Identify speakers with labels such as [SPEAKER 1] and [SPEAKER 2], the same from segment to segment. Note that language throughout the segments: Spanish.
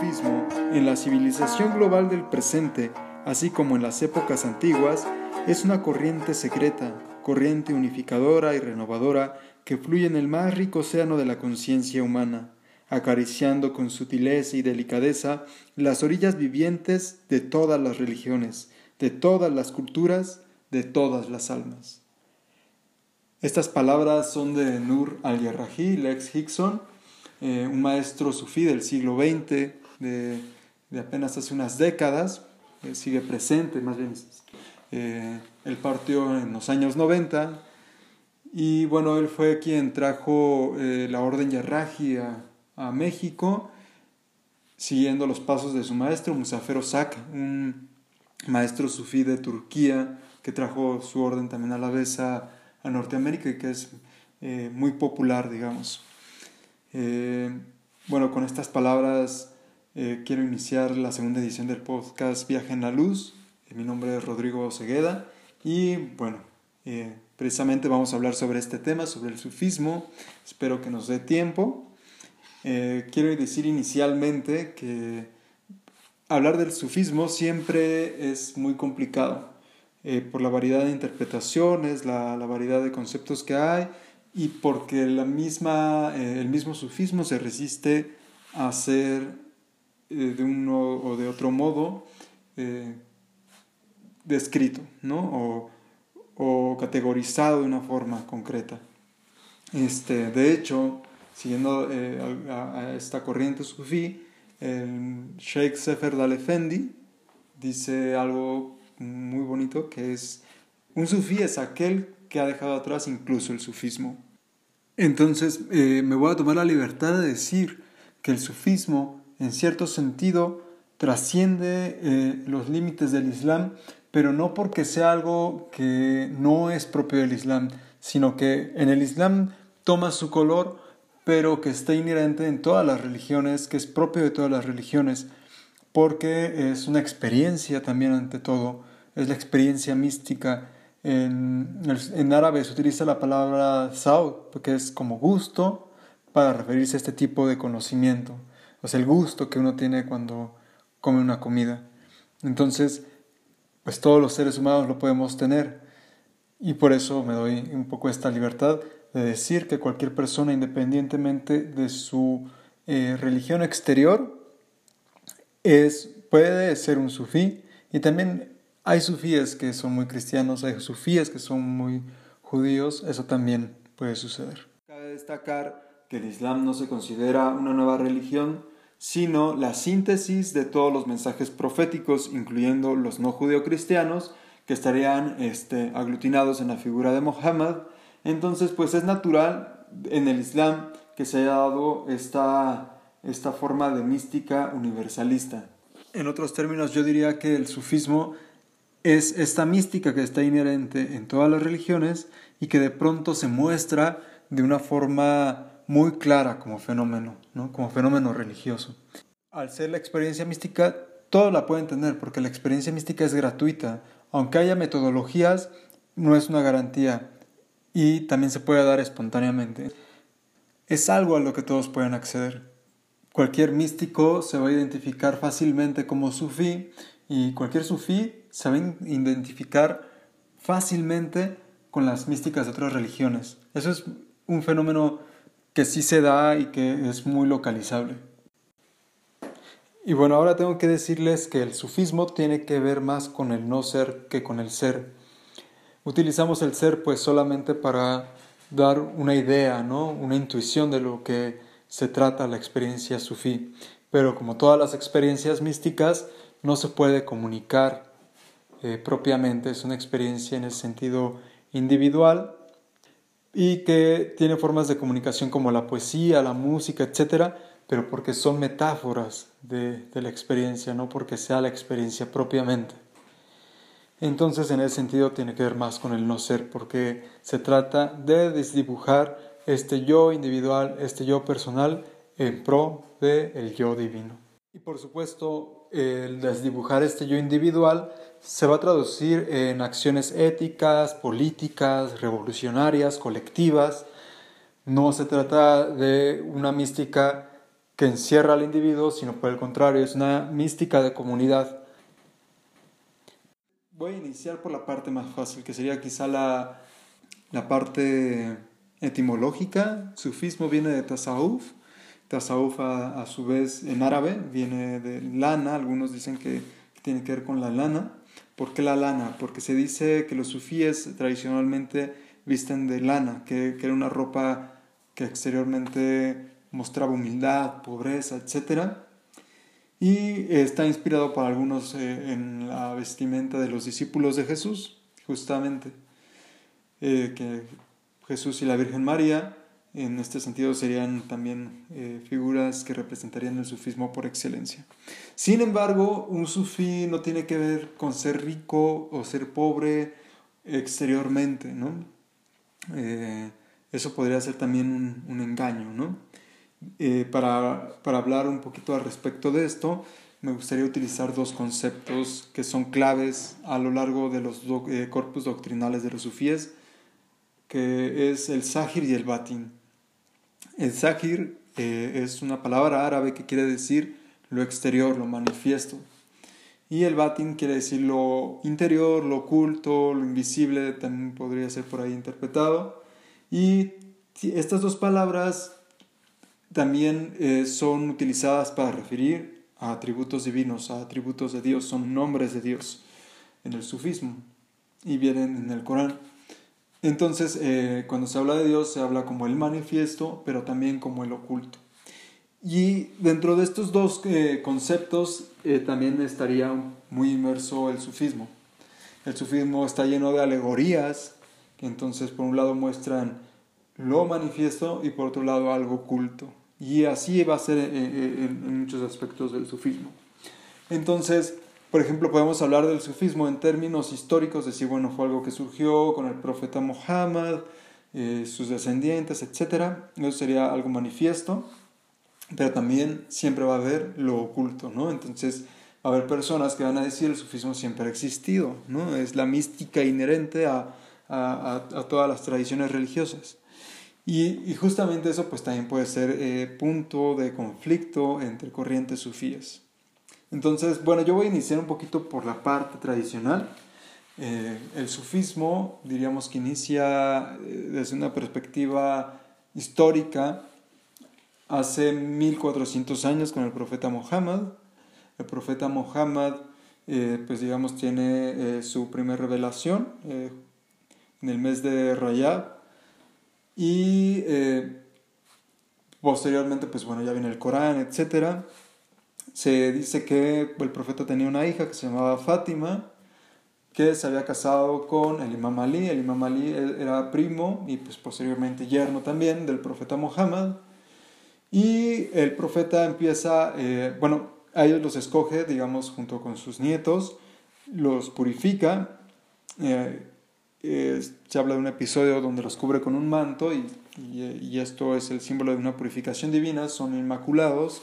[SPEAKER 1] en la civilización global del presente, así como en las épocas antiguas, es una corriente secreta, corriente unificadora y renovadora que fluye en el más rico océano de la conciencia humana, acariciando con sutileza y delicadeza las orillas vivientes de todas las religiones, de todas las culturas, de todas las almas. Estas palabras son de Nur al-Yarrahi, Lex Hickson, eh, un maestro sufí del siglo XX, de, apenas hace unas décadas, eh, sigue presente, más bien, eh, él partió en los años 90, y bueno, él fue quien trajo la orden Yarraji a, a, México, siguiendo los pasos de su maestro, Musafer Osak, un maestro sufí de Turquía, que trajo su orden también a la vez a, a Norteamérica y que es muy popular, digamos. Eh, bueno, con estas palabras eh, quiero iniciar la segunda edición del podcast Viaje en la Luz. Eh, mi nombre es Rodrigo Cegueda y bueno, precisamente vamos a hablar sobre este tema, sobre el sufismo. Espero que nos dé tiempo. quiero decir inicialmente que hablar del sufismo siempre es muy complicado por la variedad de interpretaciones, la, la variedad de conceptos que hay y porque la misma, eh, el mismo sufismo se resiste a ser eh, de uno o de otro modo eh, descrito ¿no? o, o, categorizado de una forma concreta. Este, de hecho, siguiendo a, esta corriente sufí, el Sheikh Sefer Efendi dice algo muy bonito que es un sufí es aquel que ha dejado atrás incluso el sufismo. Entonces eh, me voy a tomar la libertad de decir que el sufismo, en cierto sentido, trasciende eh, los límites del Islam, pero no porque sea algo que no es propio del Islam, sino que en el Islam toma su color, pero que está inherente en todas las religiones, que es propio de todas las religiones, porque es una experiencia también ante todo, es la experiencia mística, en, en, árabe se utiliza la palabra saud, que es como gusto, para referirse a este tipo de conocimiento. O el gusto que uno tiene cuando come una comida. Entonces, pues todos los seres humanos lo podemos tener. Y por eso me doy un poco esta libertad de decir que cualquier persona, independientemente de su eh, religión exterior, es, puede ser un sufí y también hay sufíes que son muy cristianos, hay sufíes que son muy judíos, eso también puede suceder. Cabe destacar que el Islam no se considera una nueva religión, sino la síntesis de todos los mensajes proféticos, incluyendo los no judeocristianos, que estarían este, aglutinados en la figura de Mohammed. Entonces, pues es natural en el Islam que se haya dado esta, esta forma de mística universalista. En otros términos, yo diría que el sufismo es esta mística que está inherente en todas las religiones y que de pronto se muestra de una forma muy clara como fenómeno, ¿no? como fenómeno religioso. Al ser la experiencia mística, todo la pueden tener porque la experiencia mística es gratuita. Aunque haya metodologías, no es una garantía y también se puede dar espontáneamente. Es algo a lo que todos pueden acceder. Cualquier místico se va a identificar fácilmente como sufí y cualquier sufí saben identificar fácilmente con las místicas de otras religiones. Eso es un fenómeno que sí se da y que es muy localizable. Y bueno, ahora tengo que decirles que el sufismo tiene que ver más con el no ser que con el ser. Utilizamos el ser pues solamente para dar una idea, ¿no? una intuición de lo que se trata la experiencia sufí. Pero como todas las experiencias místicas, no se puede comunicar eh, propiamente, es una experiencia en el sentido individual y que tiene formas de comunicación como la poesía, la música, etc., pero porque son metáforas de, de la experiencia, no porque sea la experiencia propiamente. Entonces, en ese sentido, tiene que ver más con el no ser, porque se trata de desdibujar este yo individual, este yo personal, en pro del el yo divino. Y por supuesto, el desdibujar este yo individual se va a traducir en acciones éticas, políticas, revolucionarias, colectivas. No se trata de una mística que encierra al individuo, sino por el contrario, es una mística de comunidad. Voy a iniciar por la parte más fácil, que sería quizá la, la parte etimológica. Sufismo viene de tasawuf. Tasawuf a, su vez en árabe viene de lana, algunos dicen que, tiene que ver con la lana. ¿Por qué la lana? Porque se dice que los sufíes tradicionalmente visten de lana, que, era una ropa que exteriormente mostraba humildad, pobreza, etc. Y está inspirado por algunos eh, en la vestimenta de los discípulos de Jesús, justamente, eh, que Jesús y la Virgen María, en este sentido, serían también eh, figuras que representarían el sufismo por excelencia. Sin embargo, un sufí no tiene que ver con ser rico o ser pobre exteriormente, ¿no? eso podría ser también un, engaño, ¿no? Eh, para, para, hablar un poquito al respecto de esto, me gustaría utilizar dos conceptos que son claves a lo largo de los eh, corpus doctrinales de los sufíes, que es el sahir y el batin. El sahir eh, es una palabra árabe que quiere decir lo exterior, lo manifiesto. Y el batin quiere decir lo interior, lo oculto, lo invisible, también podría ser por ahí interpretado. Y estas dos palabras también eh, son utilizadas para referir a atributos divinos, a atributos de Dios, son nombres de Dios en el sufismo y vienen en el Corán. Entonces, eh, cuando se habla de Dios, se habla como el manifiesto, pero también como el oculto. Y dentro de estos dos eh, conceptos también estaría muy inmerso el sufismo. El sufismo está lleno de alegorías, que entonces por un lado muestran lo manifiesto y por otro lado algo oculto. Y así va a ser en, muchos aspectos del sufismo. Entonces, por ejemplo, podemos hablar del sufismo en términos históricos, decir, bueno, fue algo que surgió con el profeta Muhammad, eh, sus descendientes, etc. Eso sería algo manifiesto, pero también siempre va a haber lo oculto, ¿no? Entonces, va a haber personas que van a decir el sufismo siempre ha existido, ¿no? Es la mística inherente a, a, todas las tradiciones religiosas. Y, justamente eso pues también puede ser eh, punto de conflicto entre corrientes sufíes. Entonces, bueno, yo voy a iniciar un poquito por la parte tradicional. Eh, el sufismo, diríamos que inicia eh, desde una perspectiva histórica hace 1400 años con el profeta Muhammad. El profeta Muhammad, pues digamos, tiene su primera revelación en el mes de Rayab, y eh, posteriormente, pues bueno, ya viene el Corán, etc. Se dice que el profeta tenía una hija que se llamaba Fátima, que se había casado con el imam Ali. El imam Ali era primo y pues posteriormente yerno también del profeta Muhammad. Y el profeta empieza, eh, bueno, a ellos los escoge, digamos, junto con sus nietos, los purifica. Eh, se habla de un episodio donde los cubre con un manto y, y, esto es el símbolo de una purificación divina, son inmaculados.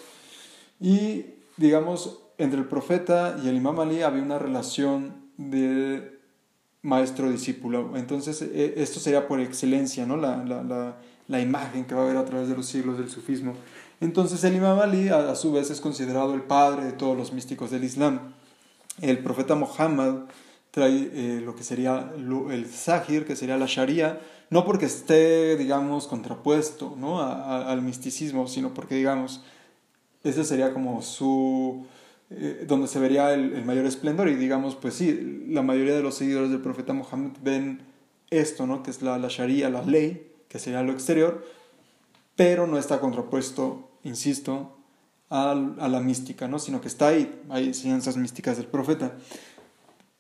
[SPEAKER 1] Y digamos, entre el profeta y el imam Ali había una relación de maestro-discípulo. Entonces, e, esto sería por excelencia, ¿no? La, la, la, imagen que va a haber a través de los siglos del sufismo. Entonces, el imam Ali, a, a su vez, es considerado el padre de todos los místicos del Islam. El profeta Muhammad trae eh, lo que sería el Zahir, que sería la Sharia, no porque esté, digamos, contrapuesto ¿no? al misticismo, sino porque, digamos, ese sería como su... Eh, donde se vería el, mayor esplendor y digamos, pues sí, la mayoría de los seguidores del profeta Mohammed ven esto, ¿no? que es la, la Sharia, la ley, que sería lo exterior, pero no está contrapuesto, insisto, a, la mística, ¿no? sino que está ahí, hay enseñanzas místicas del profeta.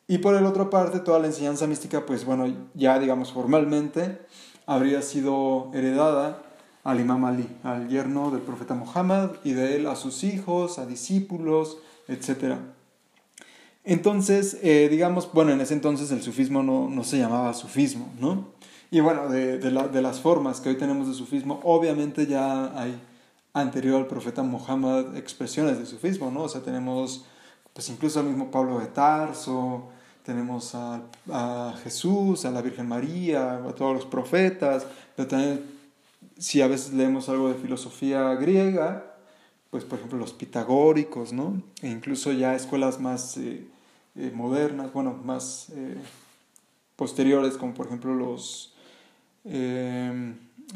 [SPEAKER 1] Y por el otra parte, toda la enseñanza mística, pues bueno, ya digamos formalmente, habría sido heredada al imam Ali, al yerno del profeta Muhammad, y de él a sus hijos, a discípulos, etc. Entonces, eh, digamos, bueno, en ese entonces el sufismo no, no se llamaba sufismo, ¿no? Y bueno, de, de, la, de, las formas que hoy tenemos de sufismo, obviamente ya hay anterior al profeta Muhammad expresiones de sufismo, ¿no? O sea, tenemos pues incluso el mismo Pablo de Tarso, tenemos a, Jesús, a la Virgen María, a todos los profetas, pero también si a veces leemos algo de filosofía griega, pues por ejemplo los pitagóricos, ¿no? E incluso ya escuelas más eh, eh, modernas, bueno, más eh, posteriores, como por ejemplo los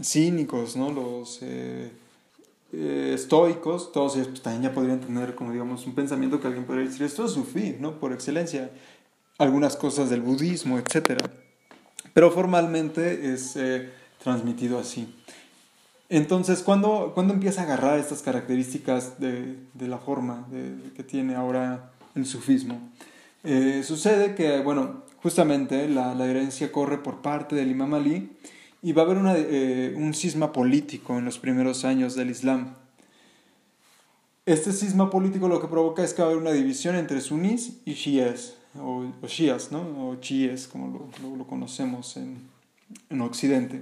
[SPEAKER 1] cínicos, ¿no? Los estoicos, todos ellos pues, también ya podrían tener, como digamos, un pensamiento que alguien podría decir, esto es sufí, ¿no? Por excelencia, algunas cosas del budismo, etc. Pero formalmente es transmitido así. Entonces, ¿cuándo, empieza a agarrar estas características de, la forma que tiene ahora el sufismo? Eh, sucede que, bueno, justamente la, herencia corre por parte del imam Ali y va a haber eh, un cisma político en los primeros años del Islam. Este cisma político lo que provoca es que va a haber una división entre sunís y shias, o, shias, ¿no? o chiíes, como lo, conocemos en, en Occidente.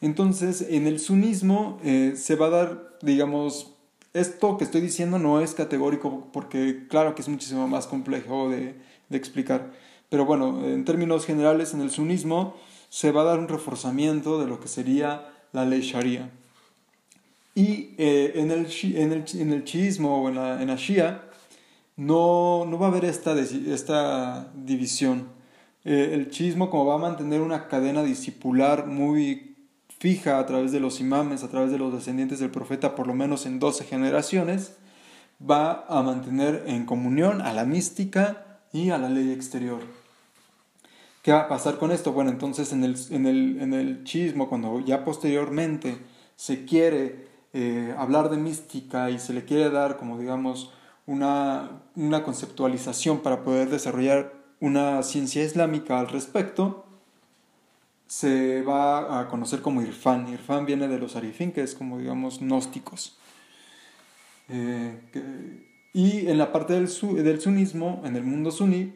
[SPEAKER 1] Entonces, en el sunismo eh, se va a dar, digamos, esto que estoy diciendo no es categórico porque claro que es muchísimo más complejo de, explicar. Pero bueno, en términos generales, en el sunismo se va a dar un reforzamiento de lo que sería la ley sharia. Y eh, en, el, en, el, en el chiismo o en la, en la shia no, no va a haber esta, esta división. Eh, el chiismo como va a mantener una cadena discipular muy fija a través de los imames, a través de los descendientes del profeta, por lo menos en 12 generaciones, va a mantener en comunión a la mística y a la ley exterior. ¿Qué va a pasar con esto? Bueno, entonces en el, en el, en el chismo, cuando ya posteriormente se quiere eh, hablar de mística y se le quiere dar como digamos una, una conceptualización para poder desarrollar una ciencia islámica al respecto, se va a conocer como Irfan. Irfan viene de los Arifín, que es como digamos gnósticos. Eh, y en la parte del, del sunismo, en el mundo suní,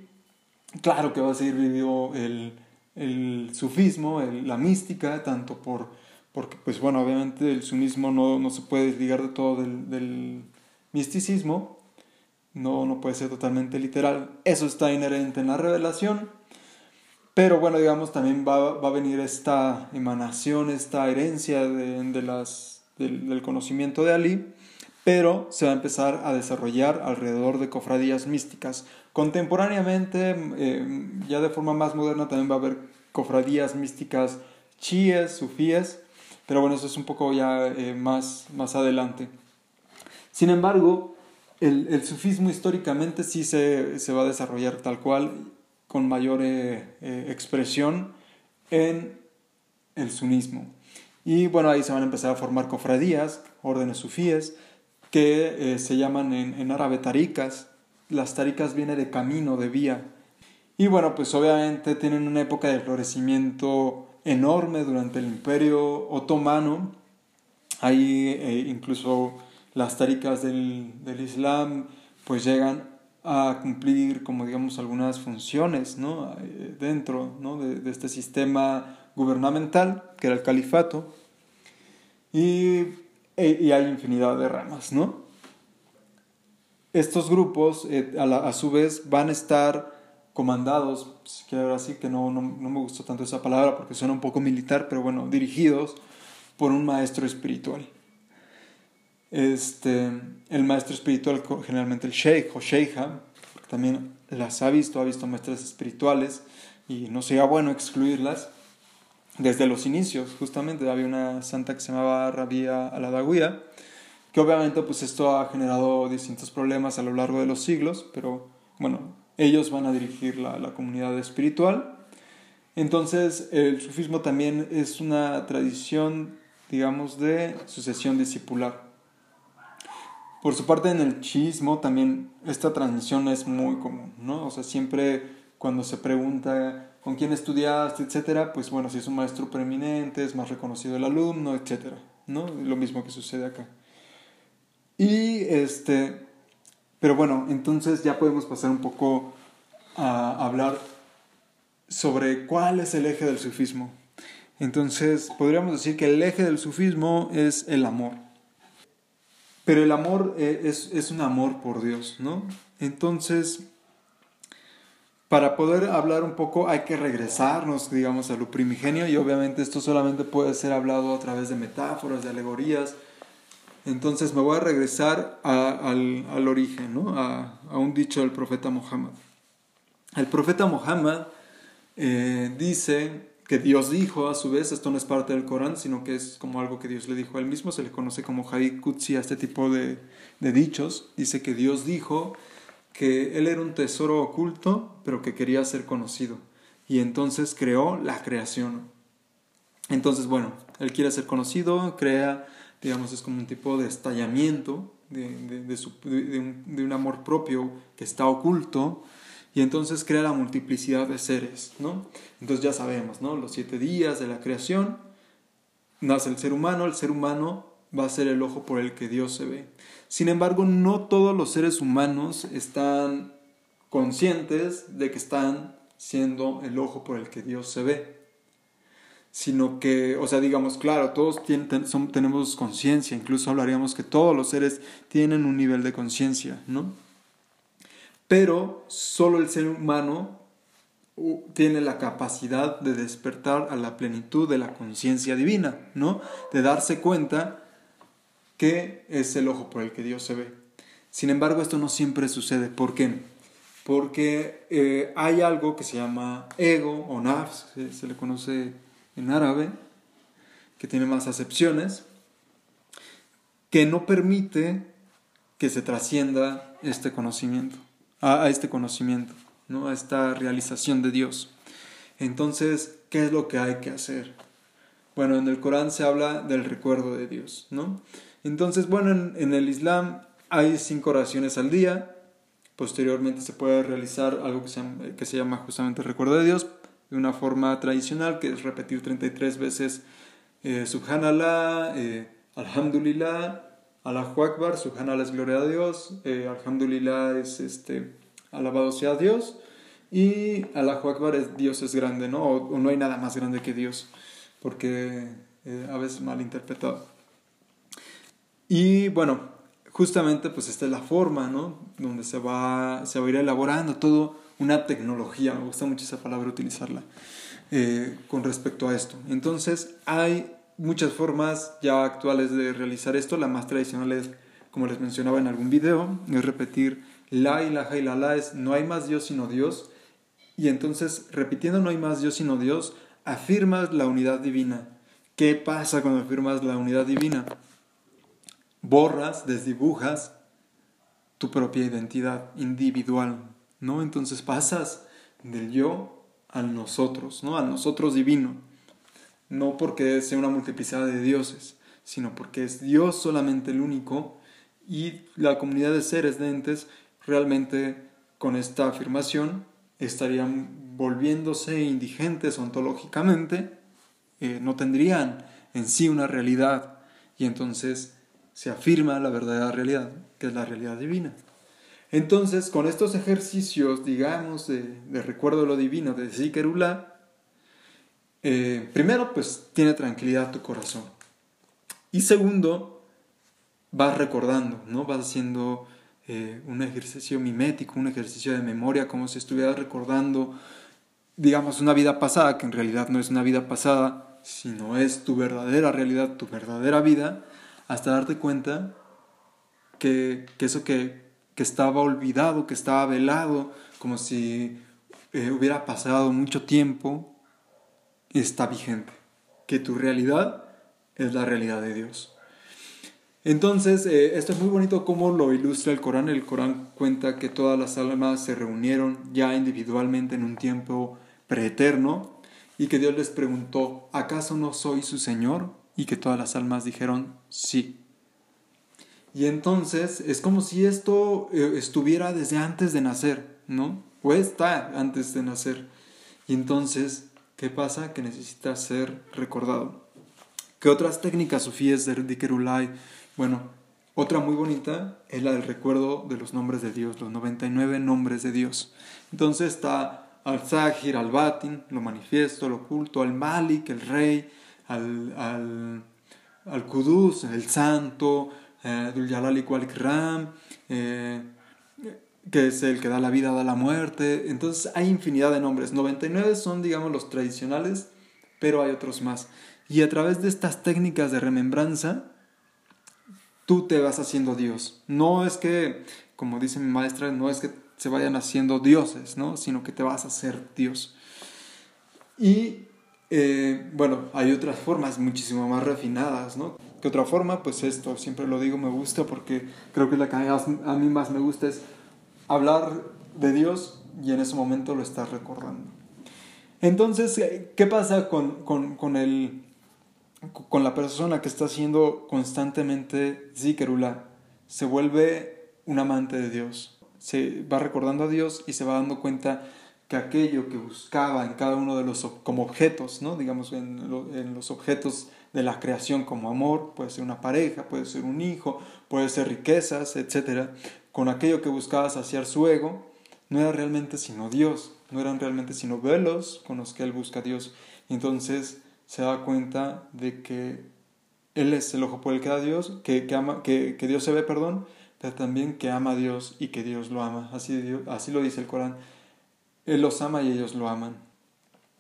[SPEAKER 1] claro que va a seguir viviendo el, el sufismo, la mística, tanto por, porque, pues bueno, obviamente el sunismo no, no se puede desligar de todo del, del misticismo, no, no puede ser totalmente literal. Eso está inherente en la revelación pero bueno, digamos, también va, va a venir esta emanación, esta herencia de, las, del, conocimiento de Ali, pero se va a empezar a desarrollar alrededor de cofradías místicas. Contemporáneamente, eh, ya de forma más moderna, también va a haber cofradías místicas chiíes, sufíes, pero bueno, eso es un poco ya eh, más, más adelante. Sin embargo, el, el, sufismo históricamente sí se, se va a desarrollar tal cual con mayor eh, eh, expresión en el sunismo. Y bueno, ahí se van a empezar a formar cofradías, órdenes sufíes, que eh, se llaman en, en, árabe taricas. Las taricas vienen de camino, de vía. Y bueno, pues obviamente tienen una época de florecimiento enorme durante el imperio otomano. Ahí incluso las taricas del, del Islam pues llegan a cumplir como digamos algunas funciones ¿no? Eh, dentro ¿no? de, este sistema gubernamental que era el califato y, e, y hay infinidad de ramas ¿no? estos grupos eh, a, a, su vez van a estar comandados que ahora que no, no, no me gustó tanto esa palabra porque suena un poco militar pero bueno dirigidos por un maestro espiritual este, el maestro espiritual, generalmente el sheikh o sheikha, porque también las ha visto, ha visto maestras espirituales y no sería bueno excluirlas. Desde los inicios, justamente, había una santa que se llamaba Rabia Aladagüía, que obviamente pues esto ha generado distintos problemas a lo largo de los siglos, pero bueno, ellos van a dirigir la, la comunidad espiritual. Entonces, el sufismo también es una tradición, digamos, de sucesión discipular. Por su parte, en el chismo también esta transmisión es muy común, ¿no? O sea, siempre cuando se pregunta con quién estudiaste, etcétera, pues bueno, si es un maestro preeminente, es más reconocido el alumno, etcétera, ¿no? Lo mismo que sucede acá. Y este, pero bueno, entonces ya podemos pasar un poco a hablar sobre cuál es el eje del sufismo. Entonces, podríamos decir que el eje del sufismo es el amor. Pero el amor eh, es, es un amor por Dios, ¿no? Entonces, para poder hablar un poco hay que regresarnos, digamos, a lo primigenio y obviamente esto solamente puede ser hablado a través de metáforas, de alegorías, Entonces me voy a regresar al, origen, ¿no? a, un dicho del profeta Muhammad. El profeta Muhammad eh, dice que Dios dijo a su vez, esto no es parte del Corán, sino que es como algo que Dios le dijo a él mismo, se le conoce como Hadith a este tipo de, de dichos. Dice que Dios dijo que él era un tesoro oculto, pero que quería ser conocido. Y entonces creó la creación. Entonces, bueno, él quiere ser conocido, crea digamos, es como un tipo de estallamiento de, un, amor propio que está oculto y entonces crea la multiplicidad de seres, ¿no? Entonces ya sabemos, ¿no? Los siete días de la creación, nace el ser humano, el ser humano va a ser el ojo por el que Dios se ve. Sin embargo, no todos los seres humanos están conscientes de que están siendo el ojo por el que Dios se ve sino que, o sea, digamos, claro, todos tenemos conciencia, incluso hablaríamos que todos los seres tienen un nivel de conciencia, ¿no? Pero solo el ser humano tiene la capacidad de despertar a la plenitud de la conciencia divina, ¿no? De darse cuenta que es el ojo por el que Dios se ve. Sin embargo, esto no siempre sucede. ¿Por qué? Porque eh, hay algo que se llama ego o nafs, se le conoce en árabe, que tiene más acepciones, que no permite que se trascienda este conocimiento, a, este conocimiento, ¿no? a esta realización de Dios. Entonces, ¿qué es lo que hay que hacer? Bueno, en el Corán se habla del recuerdo de Dios, ¿no? Entonces, bueno, en, el Islam hay cinco oraciones al día. Posteriormente se puede realizar algo que se, llama, que se llama justamente el recuerdo de Dios, de una forma tradicional, que es repetir 33 veces eh, Subhanallah, eh, Alhamdulillah, Allahu Akbar, Subhanallah es gloria a Dios, eh, Alhamdulillah es este, alabado sea Dios, y Allahu Akbar es Dios es grande, ¿no? O, no hay nada más grande que Dios, porque eh, a veces mal interpretado. Y bueno, justamente pues esta es la forma, ¿no? Donde se va, se va a ir elaborando todo una tecnología, me gusta mucho esa palabra utilizarla, eh, con respecto a esto. Entonces, hay muchas formas ya actuales de realizar esto. La más tradicional es, como les mencionaba en algún video, es repetir la ilaha la es no hay más Dios sino Dios. Y entonces, repitiendo no hay más Dios sino Dios, afirmas la unidad divina. ¿Qué pasa cuando afirmas la unidad divina? Borras, desdibujas tu propia identidad individual, ¿no? Entonces pasas del yo al nosotros, ¿no? Al nosotros divino. No porque sea una multiplicidad de dioses, sino porque es Dios solamente el único y la comunidad de seres de entes realmente con esta afirmación estarían volviéndose indigentes ontológicamente, eh, no tendrían en sí una realidad y entonces se afirma la verdadera realidad, que es la realidad divina. Entonces, con estos ejercicios, digamos, de, recuerdo de lo divino, de Zikerullah, eh, primero, pues tiene tranquilidad tu corazón. Y segundo, vas recordando, ¿no? Vas haciendo eh, un ejercicio mimético, un ejercicio de memoria, como si estuvieras recordando, digamos, una vida pasada, que en realidad no es una vida pasada, sino es tu verdadera realidad, tu verdadera vida, hasta darte cuenta que, que eso que que estaba olvidado, que estaba velado, como si eh, hubiera pasado mucho tiempo, está vigente, que tu realidad es la realidad de Dios. Entonces, eh, esto es muy bonito como lo ilustra el Corán. El Corán cuenta que todas las almas se reunieron ya individualmente en un tiempo preeterno y que Dios les preguntó, ¿acaso no soy su Señor? Y que todas las almas dijeron, sí. Y entonces es como si esto eh, estuviera desde antes de nacer, ¿no? O está antes de nacer. Y entonces, ¿qué pasa? Que necesita ser recordado. ¿Qué otras técnicas sufíes de Dikerulai? Bueno, otra muy bonita es la del recuerdo de los nombres de Dios, los 99 nombres de Dios. Entonces está al-Zahir, al-Batin, lo manifiesto, lo oculto, al-Malik, el rey, al, al, al Kudus, el santo, eh, Dul Jalal eh, que es el que da la vida, da la muerte. Entonces hay infinidad de nombres. 99 son, digamos, los tradicionales, pero hay otros más. Y a través de estas técnicas de remembranza, tú te vas haciendo Dios. No es que, como dice mi maestra, no es que se vayan haciendo dioses, ¿no? sino que te vas a hacer Dios. Y eh, bueno, hay otras formas muchísimo más refinadas, ¿no? ¿Qué otra forma? Pues esto, siempre lo digo, me gusta porque creo que la que a mí más me gusta es hablar de Dios y en ese momento lo estás recordando. Entonces, ¿qué pasa con, con, con, el, con la persona que está haciendo constantemente zikerula? Se vuelve un amante de Dios. Se va recordando a Dios y se va dando cuenta que aquello que buscaba en cada uno de los como objetos, ¿no? digamos en, en, los objetos de la creación como amor, puede ser una pareja, puede ser un hijo, puede ser riquezas, etc. Con aquello que buscaba saciar su ego, no era realmente sino Dios, no eran realmente sino velos con los que él busca a Dios. entonces se da cuenta de que él es el ojo por el que da Dios, que, que, ama, que, que Dios se ve, perdón, pero también que ama a Dios y que Dios lo ama. Así, así lo dice el Corán él los ama y ellos lo aman.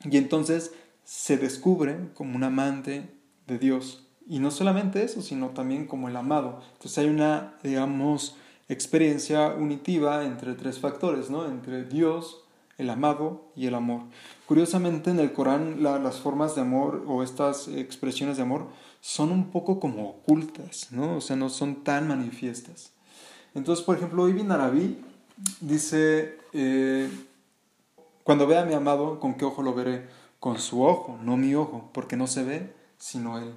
[SPEAKER 1] Y entonces se descubre como un amante de Dios. Y no solamente eso, sino también como el amado. Entonces hay una, digamos, experiencia unitiva entre tres factores, ¿no? Entre Dios, el amado y el amor. Curiosamente en el Corán las formas de amor o estas expresiones de amor son un poco como ocultas, ¿no? O sea, no son tan manifiestas. Entonces, por ejemplo, Ibn Arabi dice, eh, cuando vea a mi amado, ¿con qué ojo lo veré? Con su ojo, no mi ojo, porque no se ve sino él.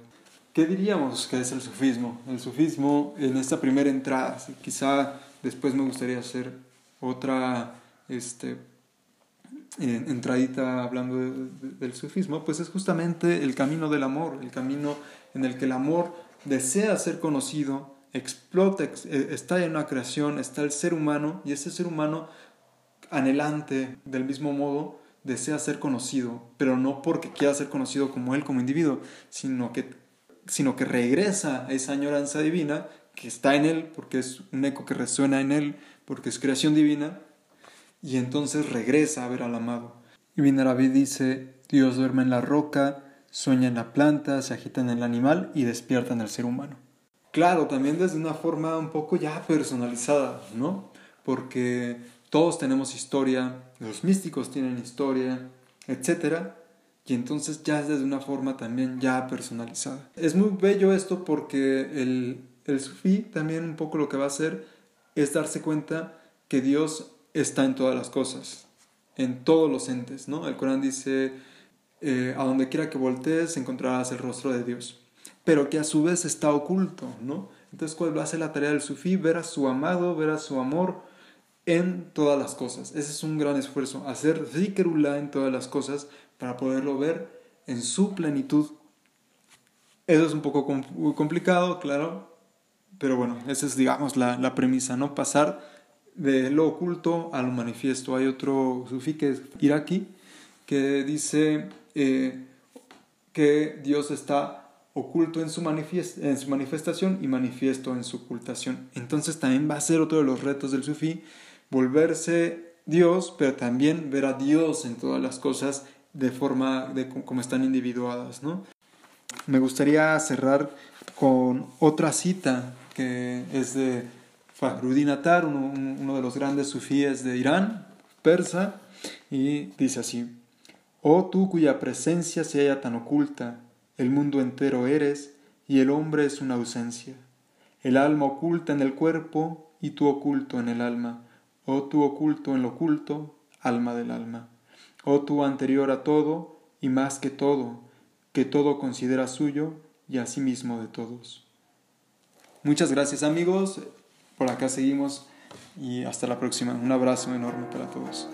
[SPEAKER 1] ¿Qué diríamos que es el sufismo? El sufismo en esta primera entrada, quizá después me gustaría hacer otra este, entradita hablando del sufismo, pues es justamente el camino del amor, el camino en el que el amor desea ser conocido, explota, eh, está en una creación, está el ser humano y ese ser humano anhelante, del mismo modo, desea ser conocido, pero no porque quiera ser conocido como él, como individuo, sino que, sino que regresa a esa añoranza divina que está en él, porque es un eco que resuena en él, porque es creación divina, y entonces regresa a ver al amado. Y Binarabi dice, Dios duerme en la roca, sueña en la planta, se agita en el animal y despierta en el ser humano. Claro, también desde una forma un poco ya personalizada, ¿no? Porque todos tenemos historia, los místicos tienen historia, etc. Y entonces ya es desde una forma también ya personalizada. Es muy bello esto porque el, el sufí también un poco lo que va a hacer es darse cuenta que Dios está en todas las cosas, en todos los entes, ¿no? El Corán dice, eh, a donde quiera que voltees encontrarás el rostro de Dios, pero que a su vez está oculto, ¿no? Entonces, ¿cuál va a ser la tarea del sufí? Ver a su amado, ver a su amor, en todas las cosas. Ese es un gran esfuerzo, hacer zikrullah en todas las cosas para poderlo ver en su plenitud. Eso es un poco complicado, claro, pero bueno, esa es, digamos, la, premisa, ¿no? Pasar de lo oculto a lo manifiesto. Hay otro sufí que es iraquí que dice eh, que Dios está oculto en su, en su manifestación y manifiesto en su ocultación. Entonces también va a ser otro de los retos del sufí volverse Dios, pero también ver a Dios en todas las cosas de forma de como están individuadas, ¿no? Me gustaría cerrar con otra cita que es de Fahrudin Atar, uno, uno de los grandes sufíes de Irán, persa, y dice así: Oh tú cuya presencia se halla tan oculta, el mundo entero eres y el hombre es una ausencia. El alma oculta en el cuerpo y tú oculto en el alma oh tú oculto en lo oculto, alma del alma, oh tú anterior a todo y más que todo, que todo considera suyo y asimismo de todos. Muchas gracias amigos, por acá seguimos y hasta la próxima. Un abrazo enorme para todos.